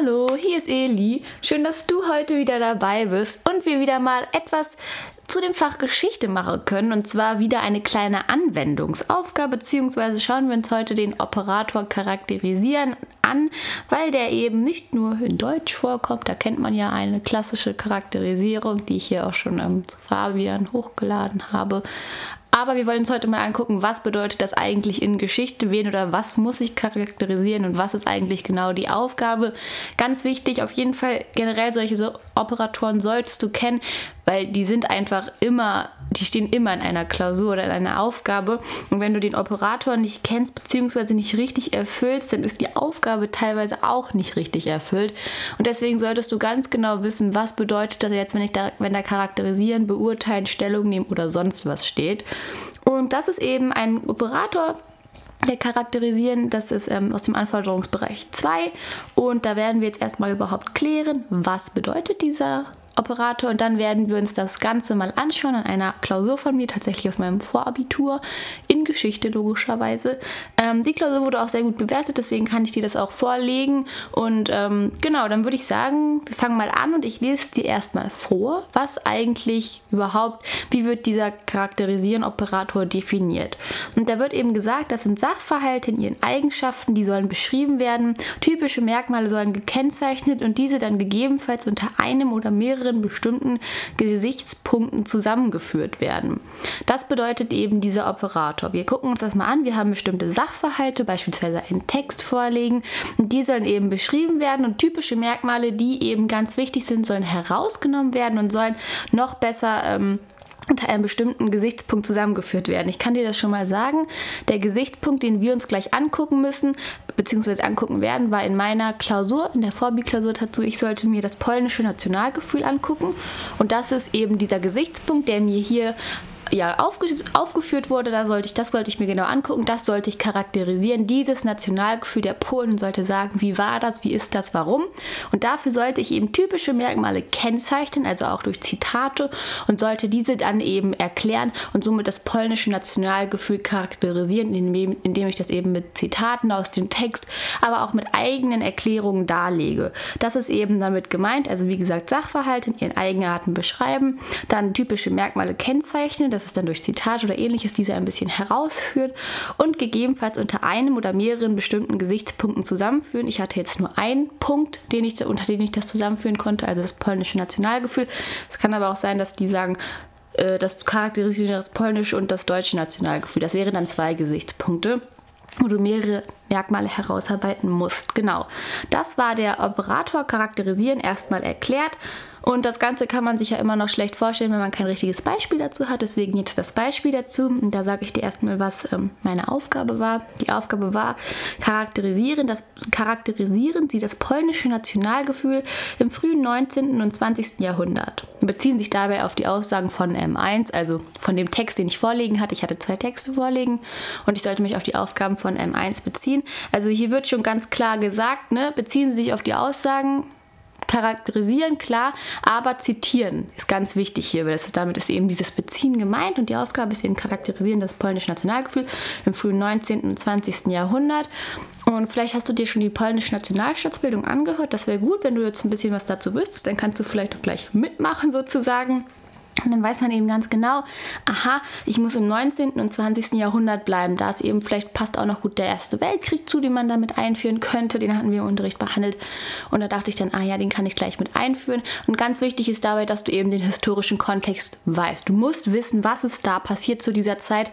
Hallo, hier ist Eli. Schön, dass du heute wieder dabei bist und wir wieder mal etwas zu dem Fach Geschichte machen können. Und zwar wieder eine kleine Anwendungsaufgabe, beziehungsweise schauen wir uns heute den Operator charakterisieren an, weil der eben nicht nur in Deutsch vorkommt. Da kennt man ja eine klassische Charakterisierung, die ich hier auch schon ähm, zu Fabian hochgeladen habe. Aber wir wollen uns heute mal angucken, was bedeutet das eigentlich in Geschichte, wen oder was muss ich charakterisieren und was ist eigentlich genau die Aufgabe. Ganz wichtig, auf jeden Fall generell solche so Operatoren solltest du kennen, weil die sind einfach immer, die stehen immer in einer Klausur oder in einer Aufgabe. Und wenn du den Operator nicht kennst bzw. nicht richtig erfüllst, dann ist die Aufgabe teilweise auch nicht richtig erfüllt. Und deswegen solltest du ganz genau wissen, was bedeutet das jetzt, wenn ich da, wenn da charakterisieren, beurteilen, Stellung nehmen oder sonst was steht. Und das ist eben ein Operator, der charakterisieren. Das ist ähm, aus dem Anforderungsbereich 2. Und da werden wir jetzt erstmal überhaupt klären, was bedeutet dieser Operator und dann werden wir uns das Ganze mal anschauen an einer Klausur von mir, tatsächlich auf meinem Vorabitur in Geschichte logischerweise. Ähm, die Klausur wurde auch sehr gut bewertet, deswegen kann ich dir das auch vorlegen und ähm, genau, dann würde ich sagen, wir fangen mal an und ich lese dir erstmal vor, was eigentlich überhaupt, wie wird dieser Charakterisieren-Operator definiert. Und da wird eben gesagt, das sind Sachverhalte in ihren Eigenschaften, die sollen beschrieben werden, typische Merkmale sollen gekennzeichnet und diese dann gegebenenfalls unter einem oder mehreren mehreren bestimmten Gesichtspunkten zusammengeführt werden. Das bedeutet eben dieser Operator. Wir gucken uns das mal an. Wir haben bestimmte Sachverhalte, beispielsweise einen Text vorlegen. Und die sollen eben beschrieben werden und typische Merkmale, die eben ganz wichtig sind, sollen herausgenommen werden und sollen noch besser ähm, unter einem bestimmten Gesichtspunkt zusammengeführt werden. Ich kann dir das schon mal sagen. Der Gesichtspunkt, den wir uns gleich angucken müssen, beziehungsweise angucken werden, war in meiner Klausur, in der Vorbi-Klausur dazu, ich sollte mir das polnische Nationalgefühl angucken. Und das ist eben dieser Gesichtspunkt, der mir hier ja, aufge aufgeführt wurde, da sollte ich, das sollte ich mir genau angucken, das sollte ich charakterisieren. Dieses Nationalgefühl der Polen sollte sagen, wie war das, wie ist das, warum. Und dafür sollte ich eben typische Merkmale kennzeichnen, also auch durch Zitate und sollte diese dann eben erklären und somit das polnische Nationalgefühl charakterisieren, indem, ich das eben mit Zitaten aus dem Text, aber auch mit eigenen Erklärungen darlege. Das ist eben damit gemeint, also wie gesagt, Sachverhalte in ihren Eigenarten beschreiben, dann typische Merkmale kennzeichnen, das ist dann durch Zitat oder ähnliches diese ein bisschen herausführen und gegebenenfalls unter einem oder mehreren bestimmten Gesichtspunkten zusammenführen. Ich hatte jetzt nur einen Punkt, den ich, unter den ich das zusammenführen konnte, also das polnische Nationalgefühl. Es kann aber auch sein, dass die sagen, äh, das charakterisiert das polnische und das deutsche Nationalgefühl. Das wären dann zwei Gesichtspunkte wo du mehrere Merkmale herausarbeiten musst. Genau. Das war der Operator charakterisieren erstmal erklärt. Und das Ganze kann man sich ja immer noch schlecht vorstellen, wenn man kein richtiges Beispiel dazu hat. Deswegen jetzt das Beispiel dazu. Und da sage ich dir erstmal, was ähm, meine Aufgabe war. Die Aufgabe war, charakterisieren, das, charakterisieren Sie das polnische Nationalgefühl im frühen 19. und 20. Jahrhundert. Und beziehen sich dabei auf die Aussagen von M1, also von dem Text, den ich vorlegen hatte. Ich hatte zwei Texte vorlegen und ich sollte mich auf die Aufgaben von M1 beziehen. Also hier wird schon ganz klar gesagt, ne, beziehen Sie sich auf die Aussagen charakterisieren, klar, aber zitieren ist ganz wichtig hier, weil das, damit ist eben dieses Beziehen gemeint und die Aufgabe ist eben charakterisieren das polnische Nationalgefühl im frühen 19. und 20. Jahrhundert. Und vielleicht hast du dir schon die polnische Nationalstaatsbildung angehört. Das wäre gut, wenn du jetzt ein bisschen was dazu wüsstest, dann kannst du vielleicht auch gleich mitmachen sozusagen. Und dann weiß man eben ganz genau, aha, ich muss im 19. und 20. Jahrhundert bleiben. Da ist eben vielleicht passt auch noch gut der Erste Weltkrieg zu, den man damit einführen könnte. Den hatten wir im Unterricht behandelt. Und da dachte ich dann, ah ja, den kann ich gleich mit einführen. Und ganz wichtig ist dabei, dass du eben den historischen Kontext weißt. Du musst wissen, was ist da passiert zu dieser Zeit.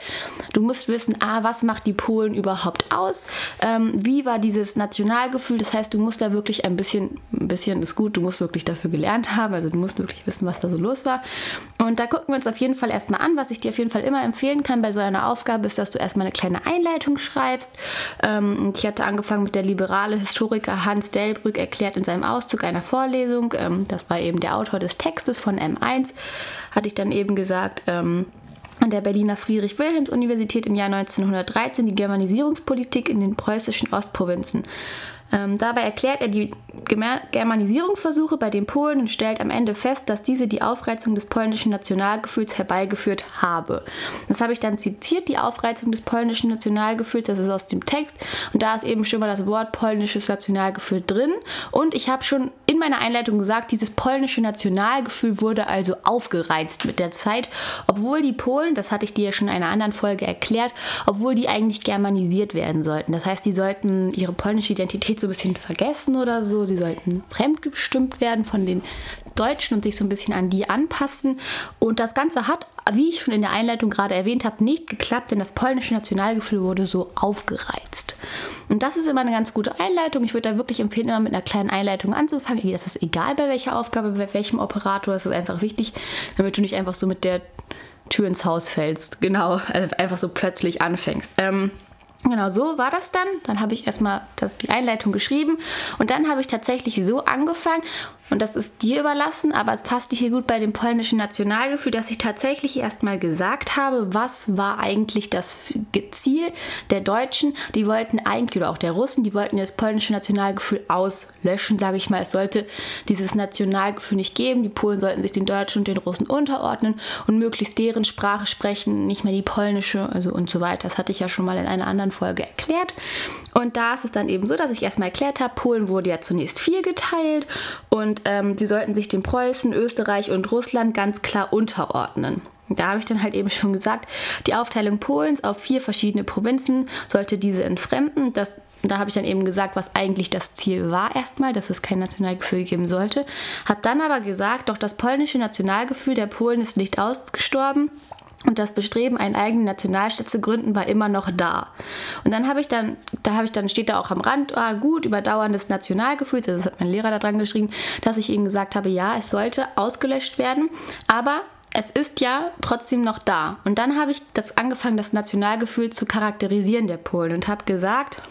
Du musst wissen, ah, was macht die Polen überhaupt aus? Ähm, wie war dieses Nationalgefühl? Das heißt, du musst da wirklich ein bisschen, ein bisschen ist gut, du musst wirklich dafür gelernt haben. Also du musst wirklich wissen, was da so los war. Und da gucken wir uns auf jeden Fall erstmal an. Was ich dir auf jeden Fall immer empfehlen kann bei so einer Aufgabe, ist, dass du erstmal eine kleine Einleitung schreibst. Ähm, ich hatte angefangen mit der liberale Historiker Hans Delbrück erklärt in seinem Auszug einer Vorlesung. Ähm, das war eben der Autor des Textes von M1. Hatte ich dann eben gesagt, ähm, an der Berliner Friedrich-Wilhelms-Universität im Jahr 1913 die Germanisierungspolitik in den preußischen Ostprovinzen. Ähm, dabei erklärt er die Germanisierungsversuche bei den Polen und stellt am Ende fest, dass diese die Aufreizung des polnischen Nationalgefühls herbeigeführt habe. Das habe ich dann zitiert, die Aufreizung des polnischen Nationalgefühls, das ist aus dem Text und da ist eben schon mal das Wort polnisches Nationalgefühl drin und ich habe schon in meiner Einleitung gesagt, dieses polnische Nationalgefühl wurde also aufgereizt mit der Zeit, obwohl die Polen, das hatte ich dir ja schon in einer anderen Folge erklärt, obwohl die eigentlich germanisiert werden sollten. Das heißt, die sollten ihre polnische Identität so ein bisschen vergessen oder so. Sie sollten fremdgestimmt werden von den Deutschen und sich so ein bisschen an die anpassen. Und das Ganze hat, wie ich schon in der Einleitung gerade erwähnt habe, nicht geklappt, denn das polnische Nationalgefühl wurde so aufgereizt. Und das ist immer eine ganz gute Einleitung. Ich würde da wirklich empfehlen, immer mit einer kleinen Einleitung anzufangen. Das ist egal bei welcher Aufgabe, bei welchem Operator. Das ist einfach wichtig, damit du nicht einfach so mit der Tür ins Haus fällst. Genau, also einfach so plötzlich anfängst. Ähm, Genau, so war das dann. Dann habe ich erstmal das, die Einleitung geschrieben und dann habe ich tatsächlich so angefangen und das ist dir überlassen, aber es passte hier gut bei dem polnischen Nationalgefühl, dass ich tatsächlich erstmal gesagt habe, was war eigentlich das Ziel der Deutschen. Die wollten eigentlich, oder auch der Russen, die wollten das polnische Nationalgefühl auslöschen, sage ich mal. Es sollte dieses Nationalgefühl nicht geben. Die Polen sollten sich den Deutschen und den Russen unterordnen und möglichst deren Sprache sprechen, nicht mehr die polnische, also und so weiter. Das hatte ich ja schon mal in einer anderen Folge erklärt. Und da ist es dann eben so, dass ich erstmal erklärt habe, Polen wurde ja zunächst vier geteilt und ähm, sie sollten sich den Preußen, Österreich und Russland ganz klar unterordnen. Da habe ich dann halt eben schon gesagt, die Aufteilung Polens auf vier verschiedene Provinzen sollte diese entfremden. Das, da habe ich dann eben gesagt, was eigentlich das Ziel war erstmal, dass es kein Nationalgefühl geben sollte. Habe dann aber gesagt, doch das polnische Nationalgefühl der Polen ist nicht ausgestorben und das Bestreben, einen eigenen Nationalstaat zu gründen, war immer noch da. Und dann habe ich dann, da habe ich dann, steht da auch am Rand, ah, gut, überdauerndes Nationalgefühl, das hat mein Lehrer da dran geschrieben, dass ich ihm gesagt habe, ja, es sollte ausgelöscht werden, aber es ist ja trotzdem noch da. Und dann habe ich das angefangen, das Nationalgefühl zu charakterisieren der Polen und habe gesagt,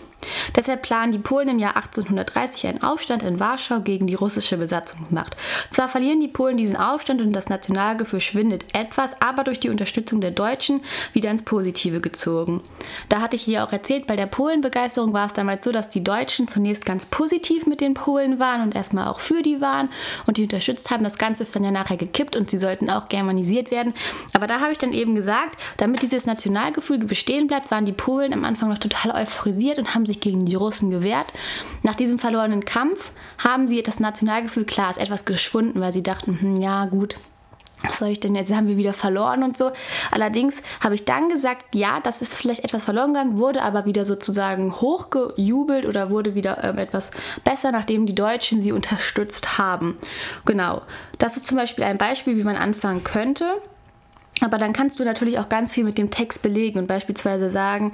Deshalb planen die Polen im Jahr 1830 einen Aufstand in Warschau gegen die russische Besatzungsmacht. Zwar verlieren die Polen diesen Aufstand und das Nationalgefühl schwindet etwas, aber durch die Unterstützung der Deutschen wieder ins Positive gezogen. Da hatte ich hier auch erzählt, bei der Polenbegeisterung war es damals so, dass die Deutschen zunächst ganz positiv mit den Polen waren und erstmal auch für die waren und die unterstützt haben. Das Ganze ist dann ja nachher gekippt und sie sollten auch germanisiert werden. Aber da habe ich dann eben gesagt, damit dieses Nationalgefühl bestehen bleibt, waren die Polen am Anfang noch total euphorisiert und haben sich sich gegen die Russen gewehrt. Nach diesem verlorenen Kampf haben sie das Nationalgefühl, klar, ist etwas geschwunden, weil sie dachten, hm, ja gut, was soll ich denn jetzt? Haben wir wieder verloren und so. Allerdings habe ich dann gesagt, ja, das ist vielleicht etwas verloren gegangen, wurde aber wieder sozusagen hochgejubelt oder wurde wieder ähm, etwas besser, nachdem die Deutschen sie unterstützt haben. Genau. Das ist zum Beispiel ein Beispiel, wie man anfangen könnte. Aber dann kannst du natürlich auch ganz viel mit dem Text belegen und beispielsweise sagen,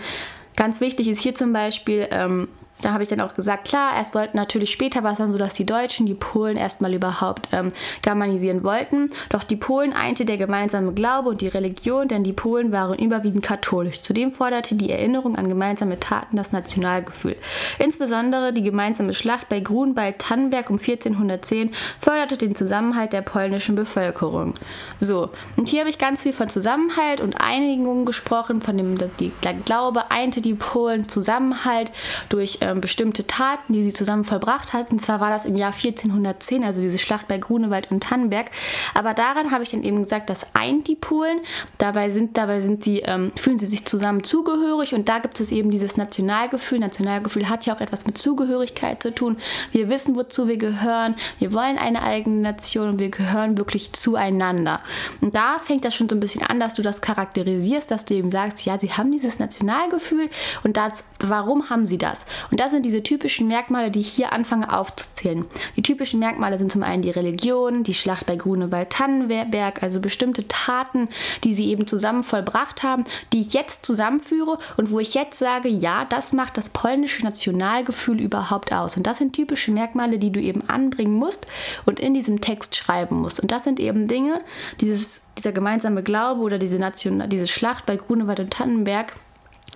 Ganz wichtig ist hier zum Beispiel, ähm, da habe ich dann auch gesagt, klar, es sollte natürlich später was sein, sodass die Deutschen die Polen erstmal überhaupt ähm, germanisieren wollten. Doch die Polen einte der gemeinsame Glaube und die Religion, denn die Polen waren überwiegend katholisch. Zudem forderte die Erinnerung an gemeinsame Taten das Nationalgefühl. Insbesondere die gemeinsame Schlacht bei Grunwald-Tannenberg um 1410 förderte den Zusammenhalt der polnischen Bevölkerung. So, und hier habe ich ganz viel von Zusammenhalt und Einigung gesprochen, von dem der Glaube einte die Polen Zusammenhalt durch ähm, bestimmte Taten, die sie zusammen vollbracht hatten. Zwar war das im Jahr 1410, also diese Schlacht bei Grunewald und Tannenberg, aber daran habe ich dann eben gesagt, das eint die Polen. Dabei sind, dabei sind sie, ähm, fühlen sie sich zusammen zugehörig und da gibt es eben dieses Nationalgefühl. Nationalgefühl hat ja auch etwas mit Zugehörigkeit zu tun. Wir wissen, wozu wir gehören. Wir wollen eine eigene Nation und wir gehören wirklich zueinander. Und da fängt das schon so ein bisschen an, dass du das charakterisierst, dass du eben sagst, ja, sie haben dieses Nationalgefühl und das, warum haben sie das? Und das sind diese typischen Merkmale, die ich hier anfange aufzuzählen. Die typischen Merkmale sind zum einen die Religion, die Schlacht bei Grunewald-Tannenberg, also bestimmte Taten, die sie eben zusammen vollbracht haben, die ich jetzt zusammenführe und wo ich jetzt sage, ja, das macht das polnische Nationalgefühl überhaupt aus. Und das sind typische Merkmale, die du eben anbringen musst und in diesem Text schreiben musst. Und das sind eben Dinge, dieses, dieser gemeinsame Glaube oder diese, Nation, diese Schlacht bei Grunewald und Tannenberg,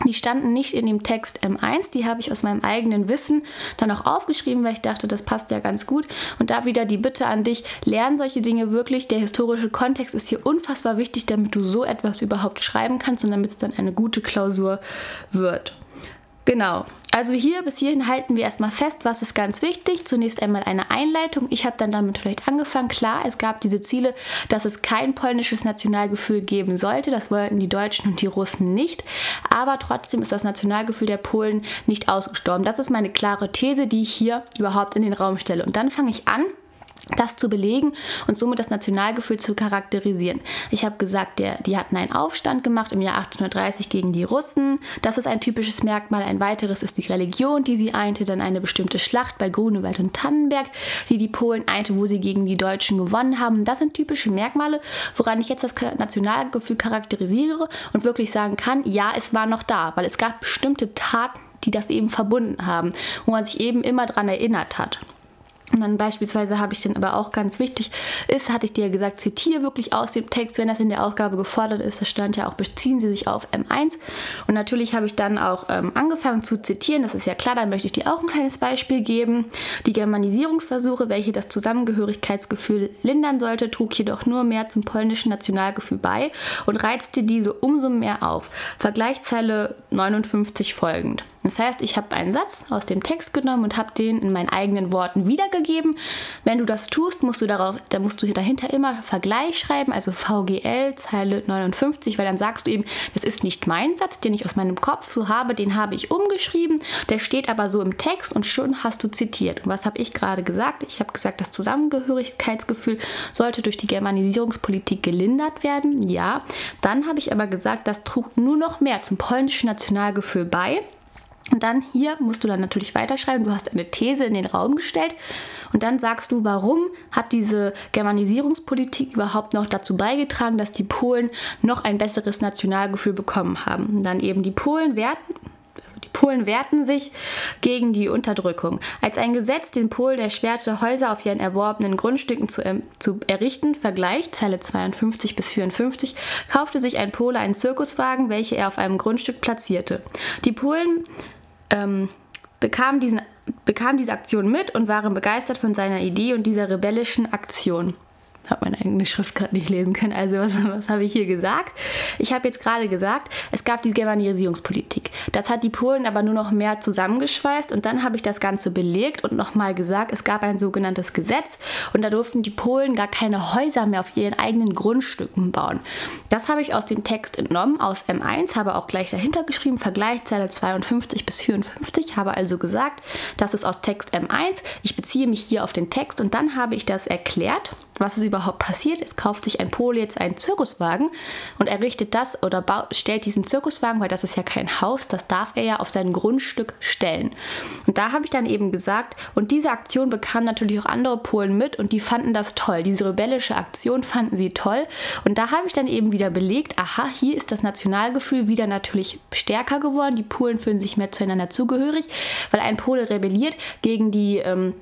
die standen nicht in dem Text M1, die habe ich aus meinem eigenen Wissen dann auch aufgeschrieben, weil ich dachte, das passt ja ganz gut. Und da wieder die Bitte an dich, lern solche Dinge wirklich. Der historische Kontext ist hier unfassbar wichtig, damit du so etwas überhaupt schreiben kannst und damit es dann eine gute Klausur wird. Genau. Also hier bis hierhin halten wir erstmal fest, was ist ganz wichtig. Zunächst einmal eine Einleitung. Ich habe dann damit vielleicht angefangen. Klar, es gab diese Ziele, dass es kein polnisches Nationalgefühl geben sollte. Das wollten die Deutschen und die Russen nicht. Aber trotzdem ist das Nationalgefühl der Polen nicht ausgestorben. Das ist meine klare These, die ich hier überhaupt in den Raum stelle. Und dann fange ich an das zu belegen und somit das Nationalgefühl zu charakterisieren. Ich habe gesagt, der, die hatten einen Aufstand gemacht im Jahr 1830 gegen die Russen. Das ist ein typisches Merkmal. Ein weiteres ist die Religion, die sie einte. Dann eine bestimmte Schlacht bei Grunewald und Tannenberg, die die Polen einte, wo sie gegen die Deutschen gewonnen haben. Das sind typische Merkmale, woran ich jetzt das Nationalgefühl charakterisiere und wirklich sagen kann, ja, es war noch da, weil es gab bestimmte Taten, die das eben verbunden haben, wo man sich eben immer daran erinnert hat. Und dann beispielsweise habe ich den aber auch ganz wichtig ist, hatte ich dir gesagt, zitiere wirklich aus dem Text, wenn das in der Aufgabe gefordert ist. Das stand ja auch, beziehen Sie sich auf M1. Und natürlich habe ich dann auch ähm, angefangen zu zitieren. Das ist ja klar, dann möchte ich dir auch ein kleines Beispiel geben. Die Germanisierungsversuche, welche das Zusammengehörigkeitsgefühl lindern sollte, trug jedoch nur mehr zum polnischen Nationalgefühl bei und reizte diese umso mehr auf. Vergleichszeile 59 folgend. Das heißt, ich habe einen Satz aus dem Text genommen und habe den in meinen eigenen Worten wiedergegeben. Wenn du das tust, musst du darauf, dann musst du hier dahinter immer Vergleich schreiben, also VGL Zeile 59, weil dann sagst du eben, das ist nicht mein Satz, den ich aus meinem Kopf so habe, den habe ich umgeschrieben, der steht aber so im Text und schon hast du zitiert. Und was habe ich gerade gesagt? Ich habe gesagt, das Zusammengehörigkeitsgefühl sollte durch die Germanisierungspolitik gelindert werden. Ja, dann habe ich aber gesagt, das trug nur noch mehr zum polnischen Nationalgefühl bei. Und dann hier musst du dann natürlich weiterschreiben. Du hast eine These in den Raum gestellt und dann sagst du, warum hat diese Germanisierungspolitik überhaupt noch dazu beigetragen, dass die Polen noch ein besseres Nationalgefühl bekommen haben. Und dann eben die Polen werten, also die Polen wehrten sich gegen die Unterdrückung. Als ein Gesetz den Polen erschwerte, Häuser auf ihren erworbenen Grundstücken zu, ähm, zu errichten, Vergleich, Zeile 52 bis 54, kaufte sich ein Pole einen Zirkuswagen, welche er auf einem Grundstück platzierte. Die Polen ähm, bekam, diesen, bekam diese Aktion mit und waren begeistert von seiner Idee und dieser rebellischen Aktion habe meine eigene Schrift gerade nicht lesen können. Also was, was habe ich hier gesagt? Ich habe jetzt gerade gesagt, es gab die Germanisierungspolitik. Das hat die Polen aber nur noch mehr zusammengeschweißt und dann habe ich das Ganze belegt und nochmal gesagt, es gab ein sogenanntes Gesetz und da durften die Polen gar keine Häuser mehr auf ihren eigenen Grundstücken bauen. Das habe ich aus dem Text entnommen, aus M1, habe auch gleich dahinter geschrieben, Vergleich Zeile 52 bis 54, habe also gesagt, das ist aus Text M1. Ich beziehe mich hier auf den Text und dann habe ich das erklärt, was es über überhaupt passiert. Es kauft sich ein Pol jetzt einen Zirkuswagen und errichtet das oder stellt diesen Zirkuswagen, weil das ist ja kein Haus, das darf er ja auf sein Grundstück stellen. Und da habe ich dann eben gesagt, und diese Aktion bekamen natürlich auch andere Polen mit und die fanden das toll. Diese rebellische Aktion fanden sie toll. Und da habe ich dann eben wieder belegt, aha, hier ist das Nationalgefühl wieder natürlich stärker geworden. Die Polen fühlen sich mehr zueinander zugehörig, weil ein Pole rebelliert gegen die ähm,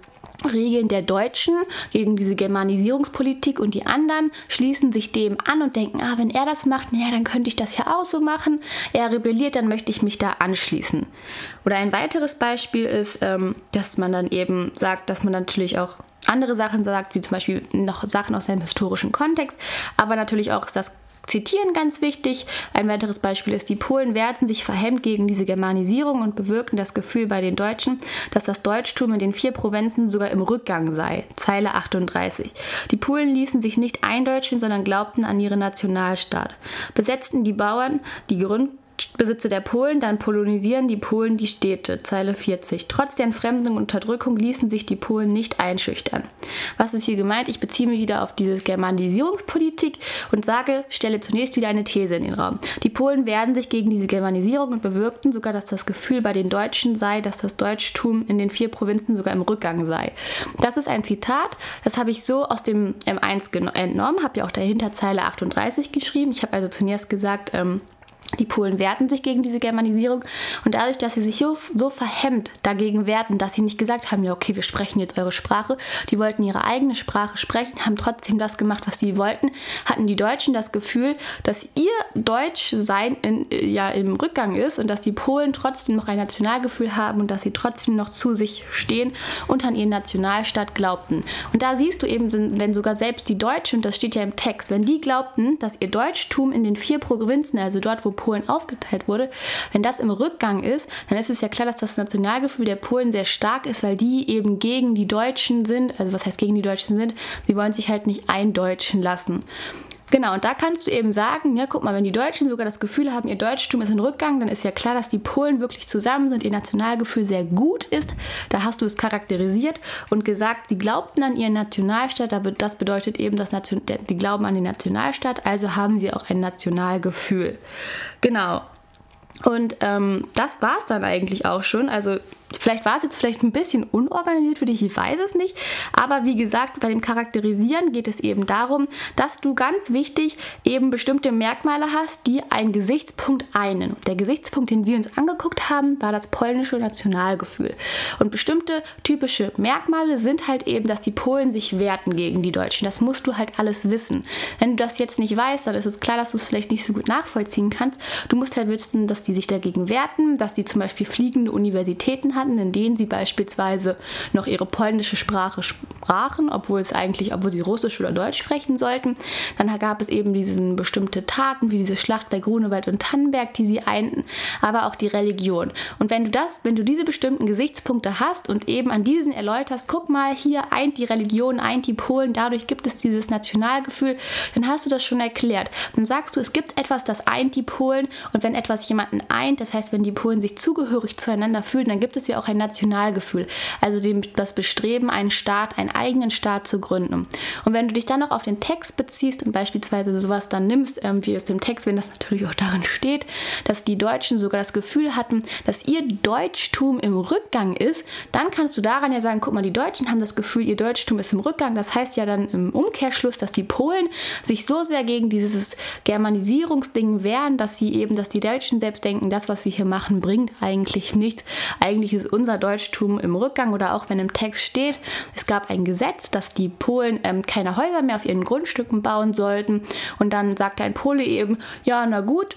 Regeln der Deutschen gegen diese Germanisierungspolitik und die anderen schließen sich dem an und denken, ah, wenn er das macht, naja, dann könnte ich das ja auch so machen. Er rebelliert, dann möchte ich mich da anschließen. Oder ein weiteres Beispiel ist, ähm, dass man dann eben sagt, dass man natürlich auch andere Sachen sagt, wie zum Beispiel noch Sachen aus seinem historischen Kontext, aber natürlich auch das Zitieren ganz wichtig. Ein weiteres Beispiel ist, die Polen wehrten sich verhemmt gegen diese Germanisierung und bewirkten das Gefühl bei den Deutschen, dass das Deutschtum in den vier Provinzen sogar im Rückgang sei. Zeile 38. Die Polen ließen sich nicht eindeutschen, sondern glaubten an ihren Nationalstaat. Besetzten die Bauern die Grund Besitze der Polen, dann polonisieren die Polen die Städte. Zeile 40. Trotz der Entfremdung und Unterdrückung ließen sich die Polen nicht einschüchtern. Was ist hier gemeint? Ich beziehe mich wieder auf diese Germanisierungspolitik und sage, stelle zunächst wieder eine These in den Raum. Die Polen wehrten sich gegen diese Germanisierung und bewirkten sogar, dass das Gefühl bei den Deutschen sei, dass das Deutschtum in den vier Provinzen sogar im Rückgang sei. Das ist ein Zitat, das habe ich so aus dem M1 entnommen, habe ja auch dahinter Zeile 38 geschrieben. Ich habe also zunächst gesagt, ähm, die Polen wehrten sich gegen diese Germanisierung und dadurch, dass sie sich so, so, verhemmt dagegen wehrten, dass sie nicht gesagt haben, ja okay, wir sprechen jetzt eure Sprache, die wollten ihre eigene Sprache sprechen, haben trotzdem das gemacht, was sie wollten, hatten die Deutschen das Gefühl, dass ihr Deutschsein in, ja im Rückgang ist und dass die Polen trotzdem noch ein Nationalgefühl haben und dass sie trotzdem noch zu sich stehen und an ihren Nationalstaat glaubten. Und da siehst du eben, wenn sogar selbst die Deutschen, und das steht ja im Text, wenn die glaubten, dass ihr Deutschtum in den vier Provinzen, also dort, wo Polen aufgeteilt wurde, wenn das im Rückgang ist, dann ist es ja klar, dass das Nationalgefühl der Polen sehr stark ist, weil die eben gegen die Deutschen sind. Also was heißt gegen die Deutschen sind? Sie wollen sich halt nicht eindeutschen lassen. Genau, und da kannst du eben sagen, ja, guck mal, wenn die Deutschen sogar das Gefühl haben, ihr Deutschtum ist in Rückgang, dann ist ja klar, dass die Polen wirklich zusammen sind, ihr Nationalgefühl sehr gut ist. Da hast du es charakterisiert und gesagt, sie glaubten an ihren Nationalstaat, das bedeutet eben, dass die glauben an den Nationalstaat, also haben sie auch ein Nationalgefühl. Genau. Und ähm, das war es dann eigentlich auch schon. Also Vielleicht war es jetzt vielleicht ein bisschen unorganisiert für dich, ich weiß es nicht. Aber wie gesagt, bei dem Charakterisieren geht es eben darum, dass du ganz wichtig eben bestimmte Merkmale hast, die einen Gesichtspunkt einen. Der Gesichtspunkt, den wir uns angeguckt haben, war das polnische Nationalgefühl. Und bestimmte typische Merkmale sind halt eben, dass die Polen sich wehrten gegen die Deutschen. Das musst du halt alles wissen. Wenn du das jetzt nicht weißt, dann ist es klar, dass du es vielleicht nicht so gut nachvollziehen kannst. Du musst halt wissen, dass die sich dagegen wehrten, dass sie zum Beispiel fliegende Universitäten hatten in denen sie beispielsweise noch ihre polnische Sprache sprachen, obwohl es eigentlich, obwohl sie Russisch oder Deutsch sprechen sollten. Dann gab es eben diese bestimmte Taten, wie diese Schlacht bei Grunewald und Tannenberg, die sie einten, aber auch die Religion. Und wenn du das, wenn du diese bestimmten Gesichtspunkte hast und eben an diesen erläuterst, guck mal, hier eint die Religion, eint die Polen, dadurch gibt es dieses Nationalgefühl, dann hast du das schon erklärt. Dann sagst du, es gibt etwas, das eint die Polen und wenn etwas jemanden eint, das heißt, wenn die Polen sich zugehörig zueinander fühlen, dann gibt es ja auch ein Nationalgefühl, also dem, das Bestreben, einen Staat, einen eigenen Staat zu gründen. Und wenn du dich dann noch auf den Text beziehst und beispielsweise sowas dann nimmst, ähm, wie aus dem Text, wenn das natürlich auch darin steht, dass die Deutschen sogar das Gefühl hatten, dass ihr Deutschtum im Rückgang ist, dann kannst du daran ja sagen, guck mal, die Deutschen haben das Gefühl, ihr Deutschtum ist im Rückgang. Das heißt ja dann im Umkehrschluss, dass die Polen sich so sehr gegen dieses Germanisierungsding wehren, dass sie eben, dass die Deutschen selbst denken, das, was wir hier machen, bringt eigentlich nichts. Eigentlich ist unser Deutschtum im Rückgang oder auch wenn im Text steht, es gab ein Gesetz, dass die Polen ähm, keine Häuser mehr auf ihren Grundstücken bauen sollten. Und dann sagte ein Pole eben, ja, na gut,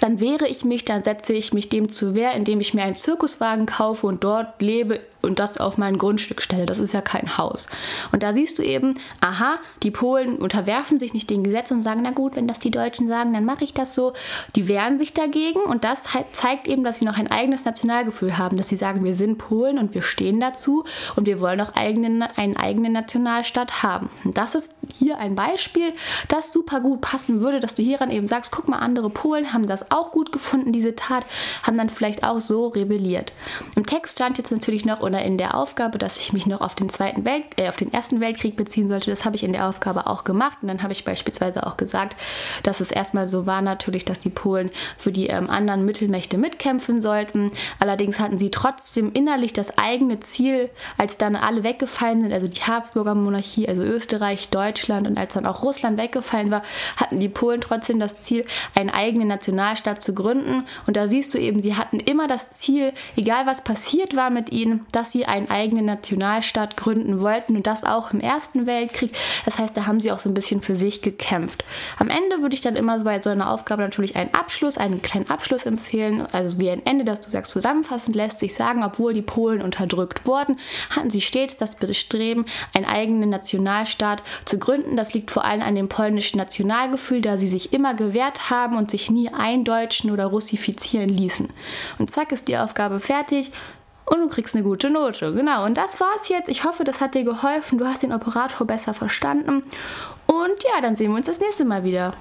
dann wehre ich mich, dann setze ich mich dem zu Wehr, indem ich mir einen Zirkuswagen kaufe und dort lebe und das auf mein Grundstück stelle. Das ist ja kein Haus. Und da siehst du eben, aha, die Polen unterwerfen sich nicht den Gesetzen und sagen, na gut, wenn das die Deutschen sagen, dann mache ich das so. Die wehren sich dagegen und das zeigt eben, dass sie noch ein eigenes Nationalgefühl haben, dass sie sagen, wir sind Polen und wir stehen dazu und wir wollen auch eigenen, einen eigenen Nationalstaat haben. Und das ist hier ein Beispiel, das super gut passen würde, dass du hieran eben sagst, guck mal, andere Polen haben das auch gut gefunden, diese Tat, haben dann vielleicht auch so rebelliert. Im Text stand jetzt natürlich noch, oder in der Aufgabe, dass ich mich noch auf den Zweiten Welt, äh, auf den Ersten Weltkrieg beziehen sollte. Das habe ich in der Aufgabe auch gemacht. Und dann habe ich beispielsweise auch gesagt, dass es erstmal so war natürlich, dass die Polen für die ähm, anderen Mittelmächte mitkämpfen sollten. Allerdings hatten sie trotzdem innerlich das eigene Ziel, als dann alle weggefallen sind, also die Habsburger Monarchie, also Österreich, Deutschland und als dann auch Russland weggefallen war, hatten die Polen trotzdem das Ziel, einen eigenen Nationalstaat zu gründen. Und da siehst du eben, sie hatten immer das Ziel, egal was passiert war mit ihnen, dass sie einen eigenen Nationalstaat gründen wollten und das auch im Ersten Weltkrieg. Das heißt, da haben sie auch so ein bisschen für sich gekämpft. Am Ende würde ich dann immer bei so einer Aufgabe natürlich einen Abschluss, einen kleinen Abschluss empfehlen, also wie ein Ende, dass du sagst, zusammenfassend lässt sich sagen, obwohl die Polen unterdrückt wurden, hatten sie stets das Bestreben, einen eigenen Nationalstaat zu gründen. Das liegt vor allem an dem polnischen Nationalgefühl, da sie sich immer gewehrt haben und sich nie eindeutschen oder russifizieren ließen. Und zack ist die Aufgabe fertig und du kriegst eine gute Note. Genau, und das war's jetzt. Ich hoffe, das hat dir geholfen. Du hast den Operator besser verstanden. Und ja, dann sehen wir uns das nächste Mal wieder.